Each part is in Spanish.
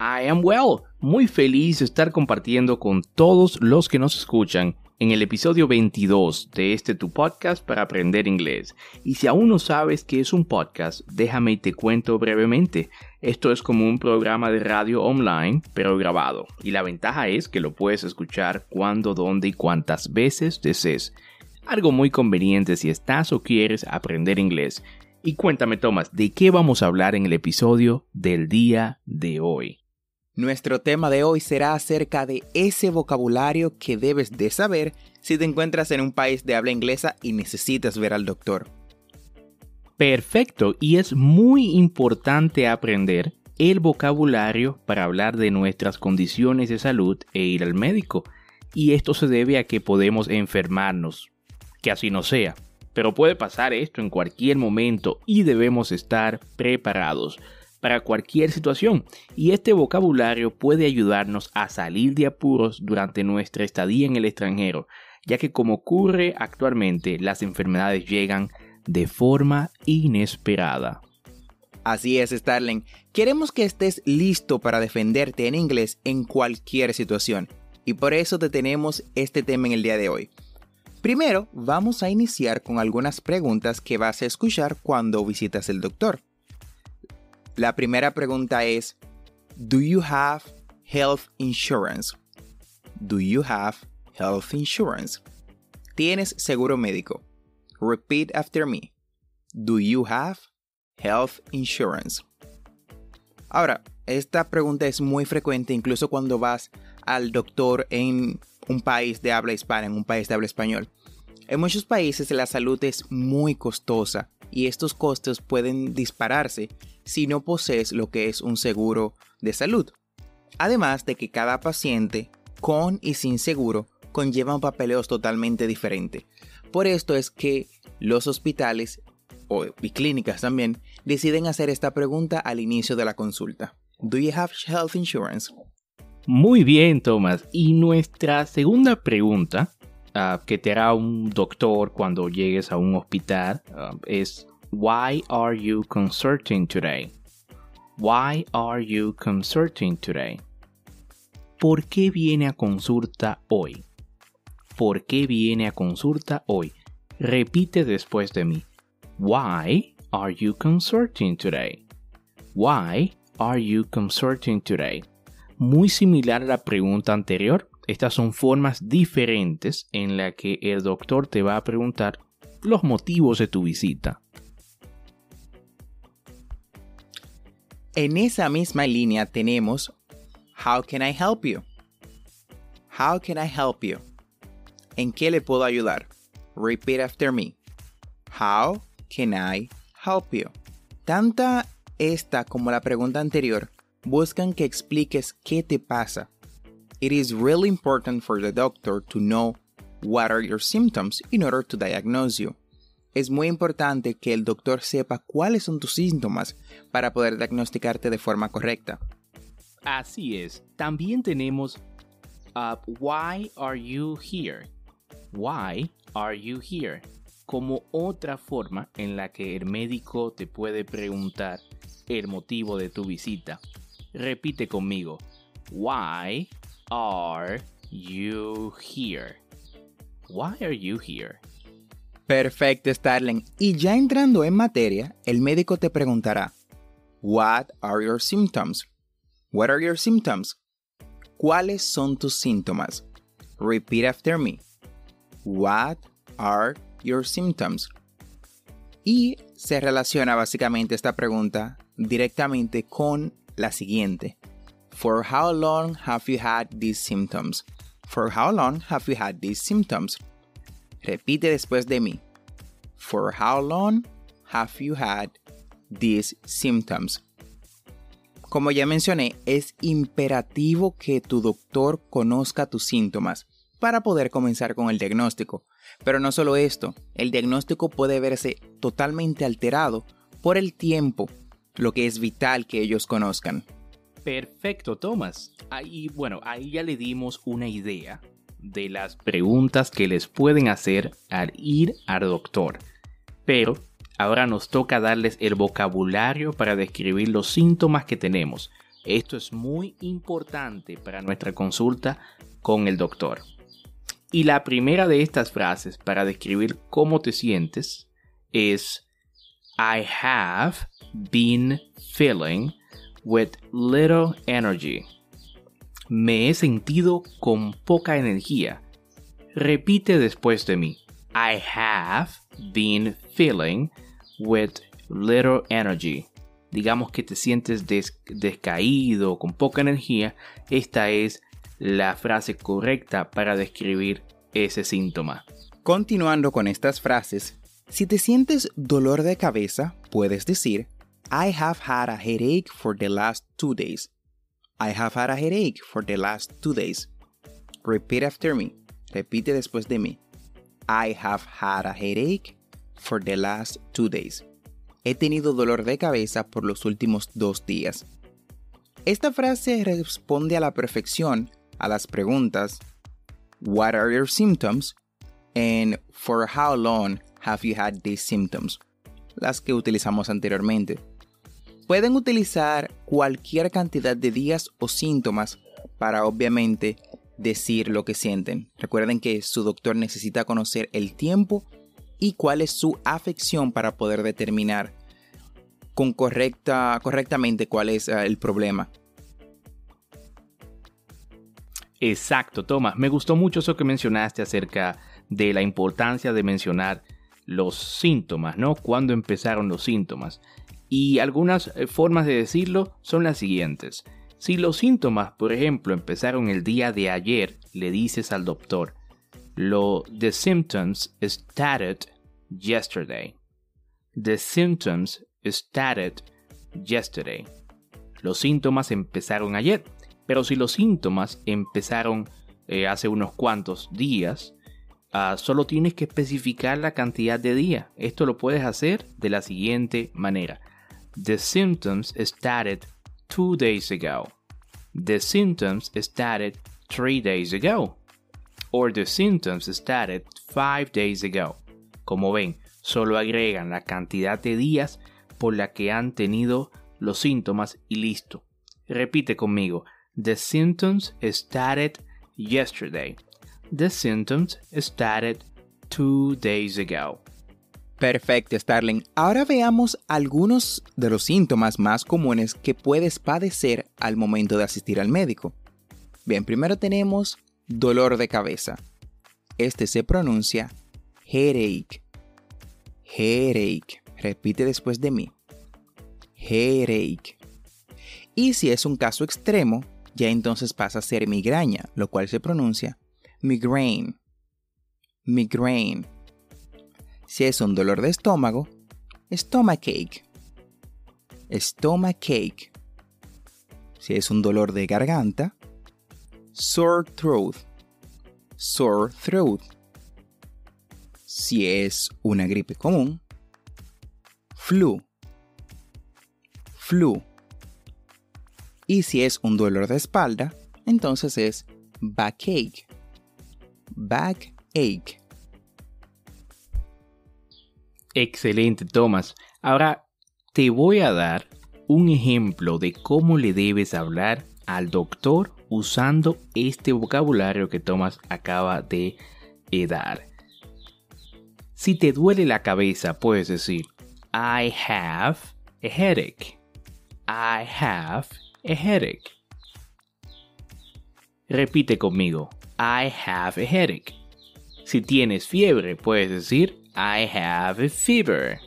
I am well. Muy feliz de estar compartiendo con todos los que nos escuchan en el episodio 22 de este tu podcast para aprender inglés. Y si aún no sabes qué es un podcast, déjame y te cuento brevemente. Esto es como un programa de radio online, pero grabado. Y la ventaja es que lo puedes escuchar cuando, dónde y cuántas veces desees. Algo muy conveniente si estás o quieres aprender inglés. Y cuéntame, Tomás, ¿de qué vamos a hablar en el episodio del día de hoy? Nuestro tema de hoy será acerca de ese vocabulario que debes de saber si te encuentras en un país de habla inglesa y necesitas ver al doctor. Perfecto, y es muy importante aprender el vocabulario para hablar de nuestras condiciones de salud e ir al médico. Y esto se debe a que podemos enfermarnos, que así no sea. Pero puede pasar esto en cualquier momento y debemos estar preparados para cualquier situación y este vocabulario puede ayudarnos a salir de apuros durante nuestra estadía en el extranjero, ya que como ocurre actualmente, las enfermedades llegan de forma inesperada. Así es, Starling. Queremos que estés listo para defenderte en inglés en cualquier situación, y por eso te tenemos este tema en el día de hoy. Primero, vamos a iniciar con algunas preguntas que vas a escuchar cuando visitas el doctor. La primera pregunta es, ¿Do you have health insurance? Do you have health insurance? ¿Tienes seguro médico? Repeat after me. Do you have health insurance? Ahora, esta pregunta es muy frecuente incluso cuando vas al doctor en un país de habla hispana, en un país de habla español. En muchos países la salud es muy costosa y estos costos pueden dispararse si no posees lo que es un seguro de salud. Además de que cada paciente, con y sin seguro, conlleva papeleos totalmente diferente. Por esto es que los hospitales o, y clínicas también deciden hacer esta pregunta al inicio de la consulta. Do you have health insurance? Muy bien, Thomas. Y nuestra segunda pregunta ah, que te hará un doctor cuando llegues a un hospital ah, es Why are you consulting today? Why are you consulting today? ¿Por qué viene a consulta hoy? ¿Por qué viene a consulta hoy? Repite después de mí. Why are you consulting today? Why are you consulting today? Muy similar a la pregunta anterior, estas son formas diferentes en las que el doctor te va a preguntar los motivos de tu visita. En esa misma línea tenemos How can I help you? How can I help you? ¿En qué le puedo ayudar? Repeat after me. How can I help you? Tanta esta como la pregunta anterior buscan que expliques qué te pasa. It is really important for the doctor to know what are your symptoms in order to diagnose you es muy importante que el doctor sepa cuáles son tus síntomas para poder diagnosticarte de forma correcta. Así es. También tenemos uh, Why are you here? Why are you here? como otra forma en la que el médico te puede preguntar el motivo de tu visita. Repite conmigo. Why are you here? Why are you here? Perfecto, Starling. Y ya entrando en materia, el médico te preguntará, What are your symptoms? What are your symptoms? ¿Cuáles son tus síntomas? Repeat after me. What are your symptoms? Y se relaciona básicamente esta pregunta directamente con la siguiente. For how long have you had these symptoms? For how long have you had these symptoms? Repite después de mí. For how long have you had these symptoms? Como ya mencioné, es imperativo que tu doctor conozca tus síntomas para poder comenzar con el diagnóstico. Pero no solo esto, el diagnóstico puede verse totalmente alterado por el tiempo, lo que es vital que ellos conozcan. Perfecto, Thomas. Ahí, bueno, ahí ya le dimos una idea de las preguntas que les pueden hacer al ir al doctor. Pero ahora nos toca darles el vocabulario para describir los síntomas que tenemos. Esto es muy importante para nuestra consulta con el doctor. Y la primera de estas frases para describir cómo te sientes es I have been feeling with little energy. Me he sentido con poca energía. Repite después de mí. I have been feeling with little energy. Digamos que te sientes descaído, con poca energía. Esta es la frase correcta para describir ese síntoma. Continuando con estas frases, si te sientes dolor de cabeza, puedes decir I have had a headache for the last two days. I have had a headache for the last two days. Repeat after me. Repite después de mí. I have had a headache for the last two days. He tenido dolor de cabeza por los últimos dos días. Esta frase responde a la perfección a las preguntas What are your symptoms? and For how long have you had these symptoms? Las que utilizamos anteriormente. Pueden utilizar cualquier cantidad de días o síntomas para obviamente decir lo que sienten. Recuerden que su doctor necesita conocer el tiempo y cuál es su afección para poder determinar con correcta, correctamente cuál es eh, el problema. Exacto, Tomás. Me gustó mucho eso que mencionaste acerca de la importancia de mencionar los síntomas, ¿no? Cuándo empezaron los síntomas. Y algunas eh, formas de decirlo son las siguientes. Si los síntomas, por ejemplo, empezaron el día de ayer, le dices al doctor, lo the symptoms started yesterday. The symptoms yesterday. Los síntomas empezaron ayer, pero si los síntomas empezaron eh, hace unos cuantos días, ah, solo tienes que especificar la cantidad de días. Esto lo puedes hacer de la siguiente manera. The symptoms started two days ago. The symptoms started three days ago. Or the symptoms started five days ago. Como ven, solo agregan la cantidad de días por la que han tenido los síntomas y listo. Repite conmigo. The symptoms started yesterday. The symptoms started two days ago. Perfecto, Starling. Ahora veamos algunos de los síntomas más comunes que puedes padecer al momento de asistir al médico. Bien, primero tenemos dolor de cabeza. Este se pronuncia headache. Headache. Repite después de mí. Headache. Y si es un caso extremo, ya entonces pasa a ser migraña, lo cual se pronuncia migraine. Migraine. Si es un dolor de estómago, stomachache. Stomachache. Si es un dolor de garganta, sore throat. Sore throat. Si es una gripe común, flu. Flu. Y si es un dolor de espalda, entonces es backache. Backache. Excelente, Thomas. Ahora te voy a dar un ejemplo de cómo le debes hablar al doctor usando este vocabulario que Thomas acaba de eh, dar. Si te duele la cabeza, puedes decir I have a headache. I have a headache. Repite conmigo. I have a headache. Si tienes fiebre, puedes decir I have a fever.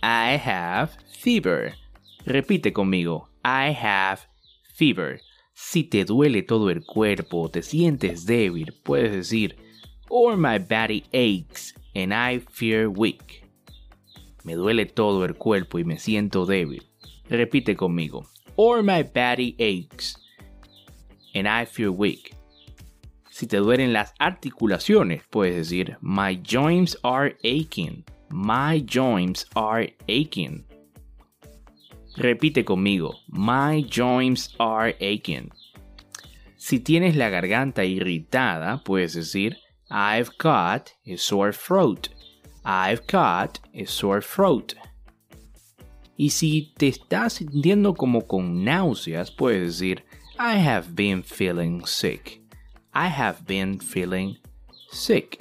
I have fever. Repite conmigo. I have fever. Si te duele todo el cuerpo te sientes débil, puedes decir Or my body aches and I feel weak. Me duele todo el cuerpo y me siento débil. Repite conmigo. Or my body aches and I feel weak. Si te duelen las articulaciones, puedes decir My joints are aching. My joints are aching. Repite conmigo. My joints are aching. Si tienes la garganta irritada, puedes decir I've got a sore throat. I've got a sore throat. Y si te estás sintiendo como con náuseas, puedes decir I have been feeling sick. I have been feeling sick.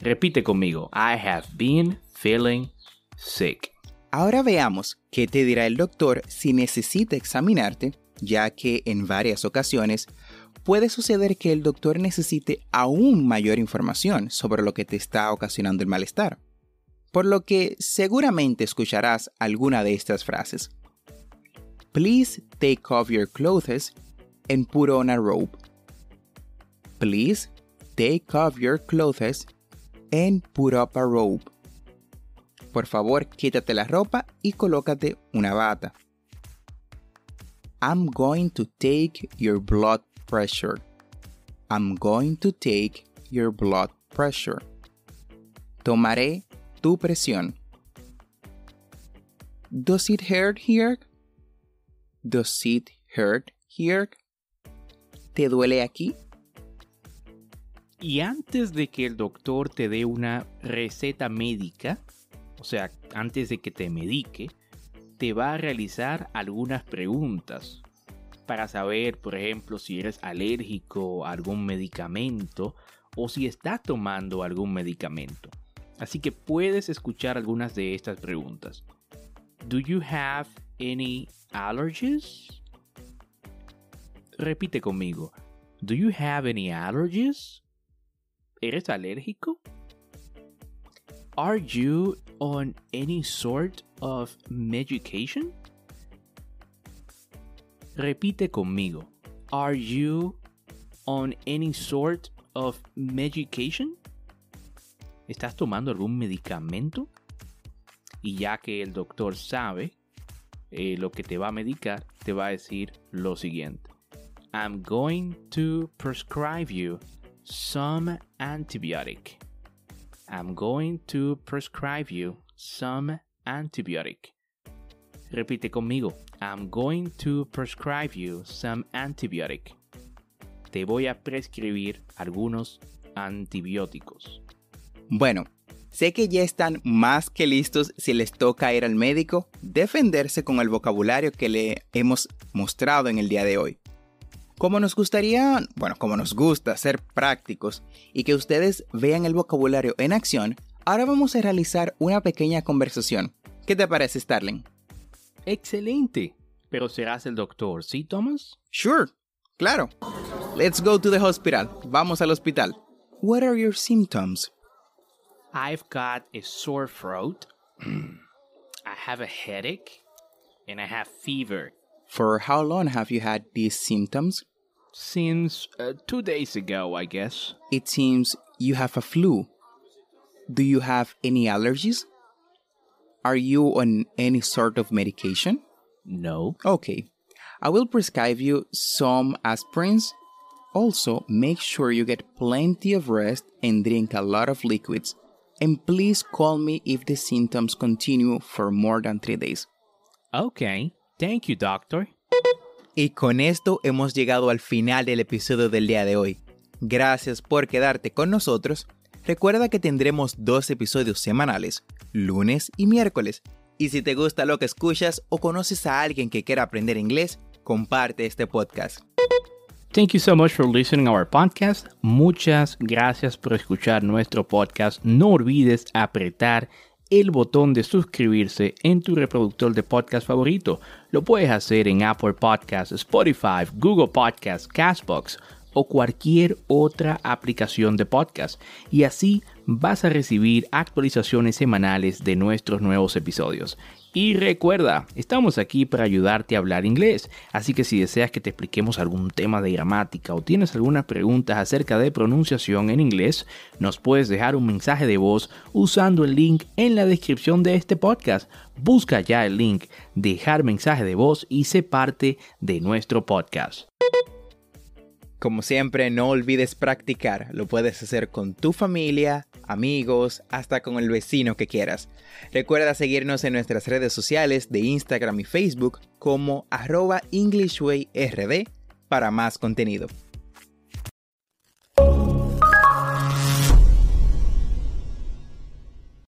Repite conmigo. I have been feeling sick. Ahora veamos qué te dirá el doctor si necesita examinarte, ya que en varias ocasiones puede suceder que el doctor necesite aún mayor información sobre lo que te está ocasionando el malestar. Por lo que seguramente escucharás alguna de estas frases. Please take off your clothes and put on a robe. Please take off your clothes and put up a robe. Por favor, quítate la ropa y colócate una bata. I'm going to take your blood pressure. I'm going to take your blood pressure. Tomaré tu presión. Does it hurt here? Does it hurt here? ¿Te duele aquí? Y antes de que el doctor te dé una receta médica, o sea, antes de que te medique, te va a realizar algunas preguntas para saber, por ejemplo, si eres alérgico a algún medicamento o si estás tomando algún medicamento. Así que puedes escuchar algunas de estas preguntas. Do you have any allergies? Repite conmigo. Do you have any allergies? ¿Eres alérgico? Are you on any sort of medication? Repite conmigo. Are you on any sort of medication? ¿Estás tomando algún medicamento? Y ya que el doctor sabe eh, lo que te va a medicar, te va a decir lo siguiente. I'm going to prescribe you some antibiotic. I'm going to prescribe you some antibiotic. Repite conmigo. I'm going to prescribe you some antibiotic. Te voy a prescribir algunos antibióticos. Bueno, sé que ya están más que listos si les toca ir al médico, defenderse con el vocabulario que le hemos mostrado en el día de hoy. Como nos gustaría, bueno, como nos gusta ser prácticos y que ustedes vean el vocabulario en acción, ahora vamos a realizar una pequeña conversación. ¿Qué te parece, Starling? Excelente. Pero serás el doctor, ¿sí, Thomas? Sure, claro. Let's go to the hospital. Vamos al hospital. What are your symptoms? I've got a sore throat. I have a headache. And I have fever. For how long have you had these symptoms? Since uh, two days ago, I guess. It seems you have a flu. Do you have any allergies? Are you on any sort of medication? No. Okay. I will prescribe you some aspirins. Also, make sure you get plenty of rest and drink a lot of liquids. And please call me if the symptoms continue for more than three days. Okay. Thank you, doctor. Y con esto hemos llegado al final del episodio del día de hoy. Gracias por quedarte con nosotros. Recuerda que tendremos dos episodios semanales, lunes y miércoles. Y si te gusta lo que escuchas o conoces a alguien que quiera aprender inglés, comparte este podcast. Thank you so much for listening to our podcast. Muchas gracias por escuchar nuestro podcast. No olvides apretar el botón de suscribirse en tu reproductor de podcast favorito. Lo puedes hacer en Apple Podcasts, Spotify, Google Podcasts, Castbox o cualquier otra aplicación de podcast y así vas a recibir actualizaciones semanales de nuestros nuevos episodios. Y recuerda, estamos aquí para ayudarte a hablar inglés, así que si deseas que te expliquemos algún tema de gramática o tienes algunas preguntas acerca de pronunciación en inglés, nos puedes dejar un mensaje de voz usando el link en la descripción de este podcast. Busca ya el link, dejar mensaje de voz y sé parte de nuestro podcast. Como siempre, no olvides practicar. Lo puedes hacer con tu familia, amigos, hasta con el vecino que quieras. Recuerda seguirnos en nuestras redes sociales de Instagram y Facebook como arroba EnglishWayRD para más contenido.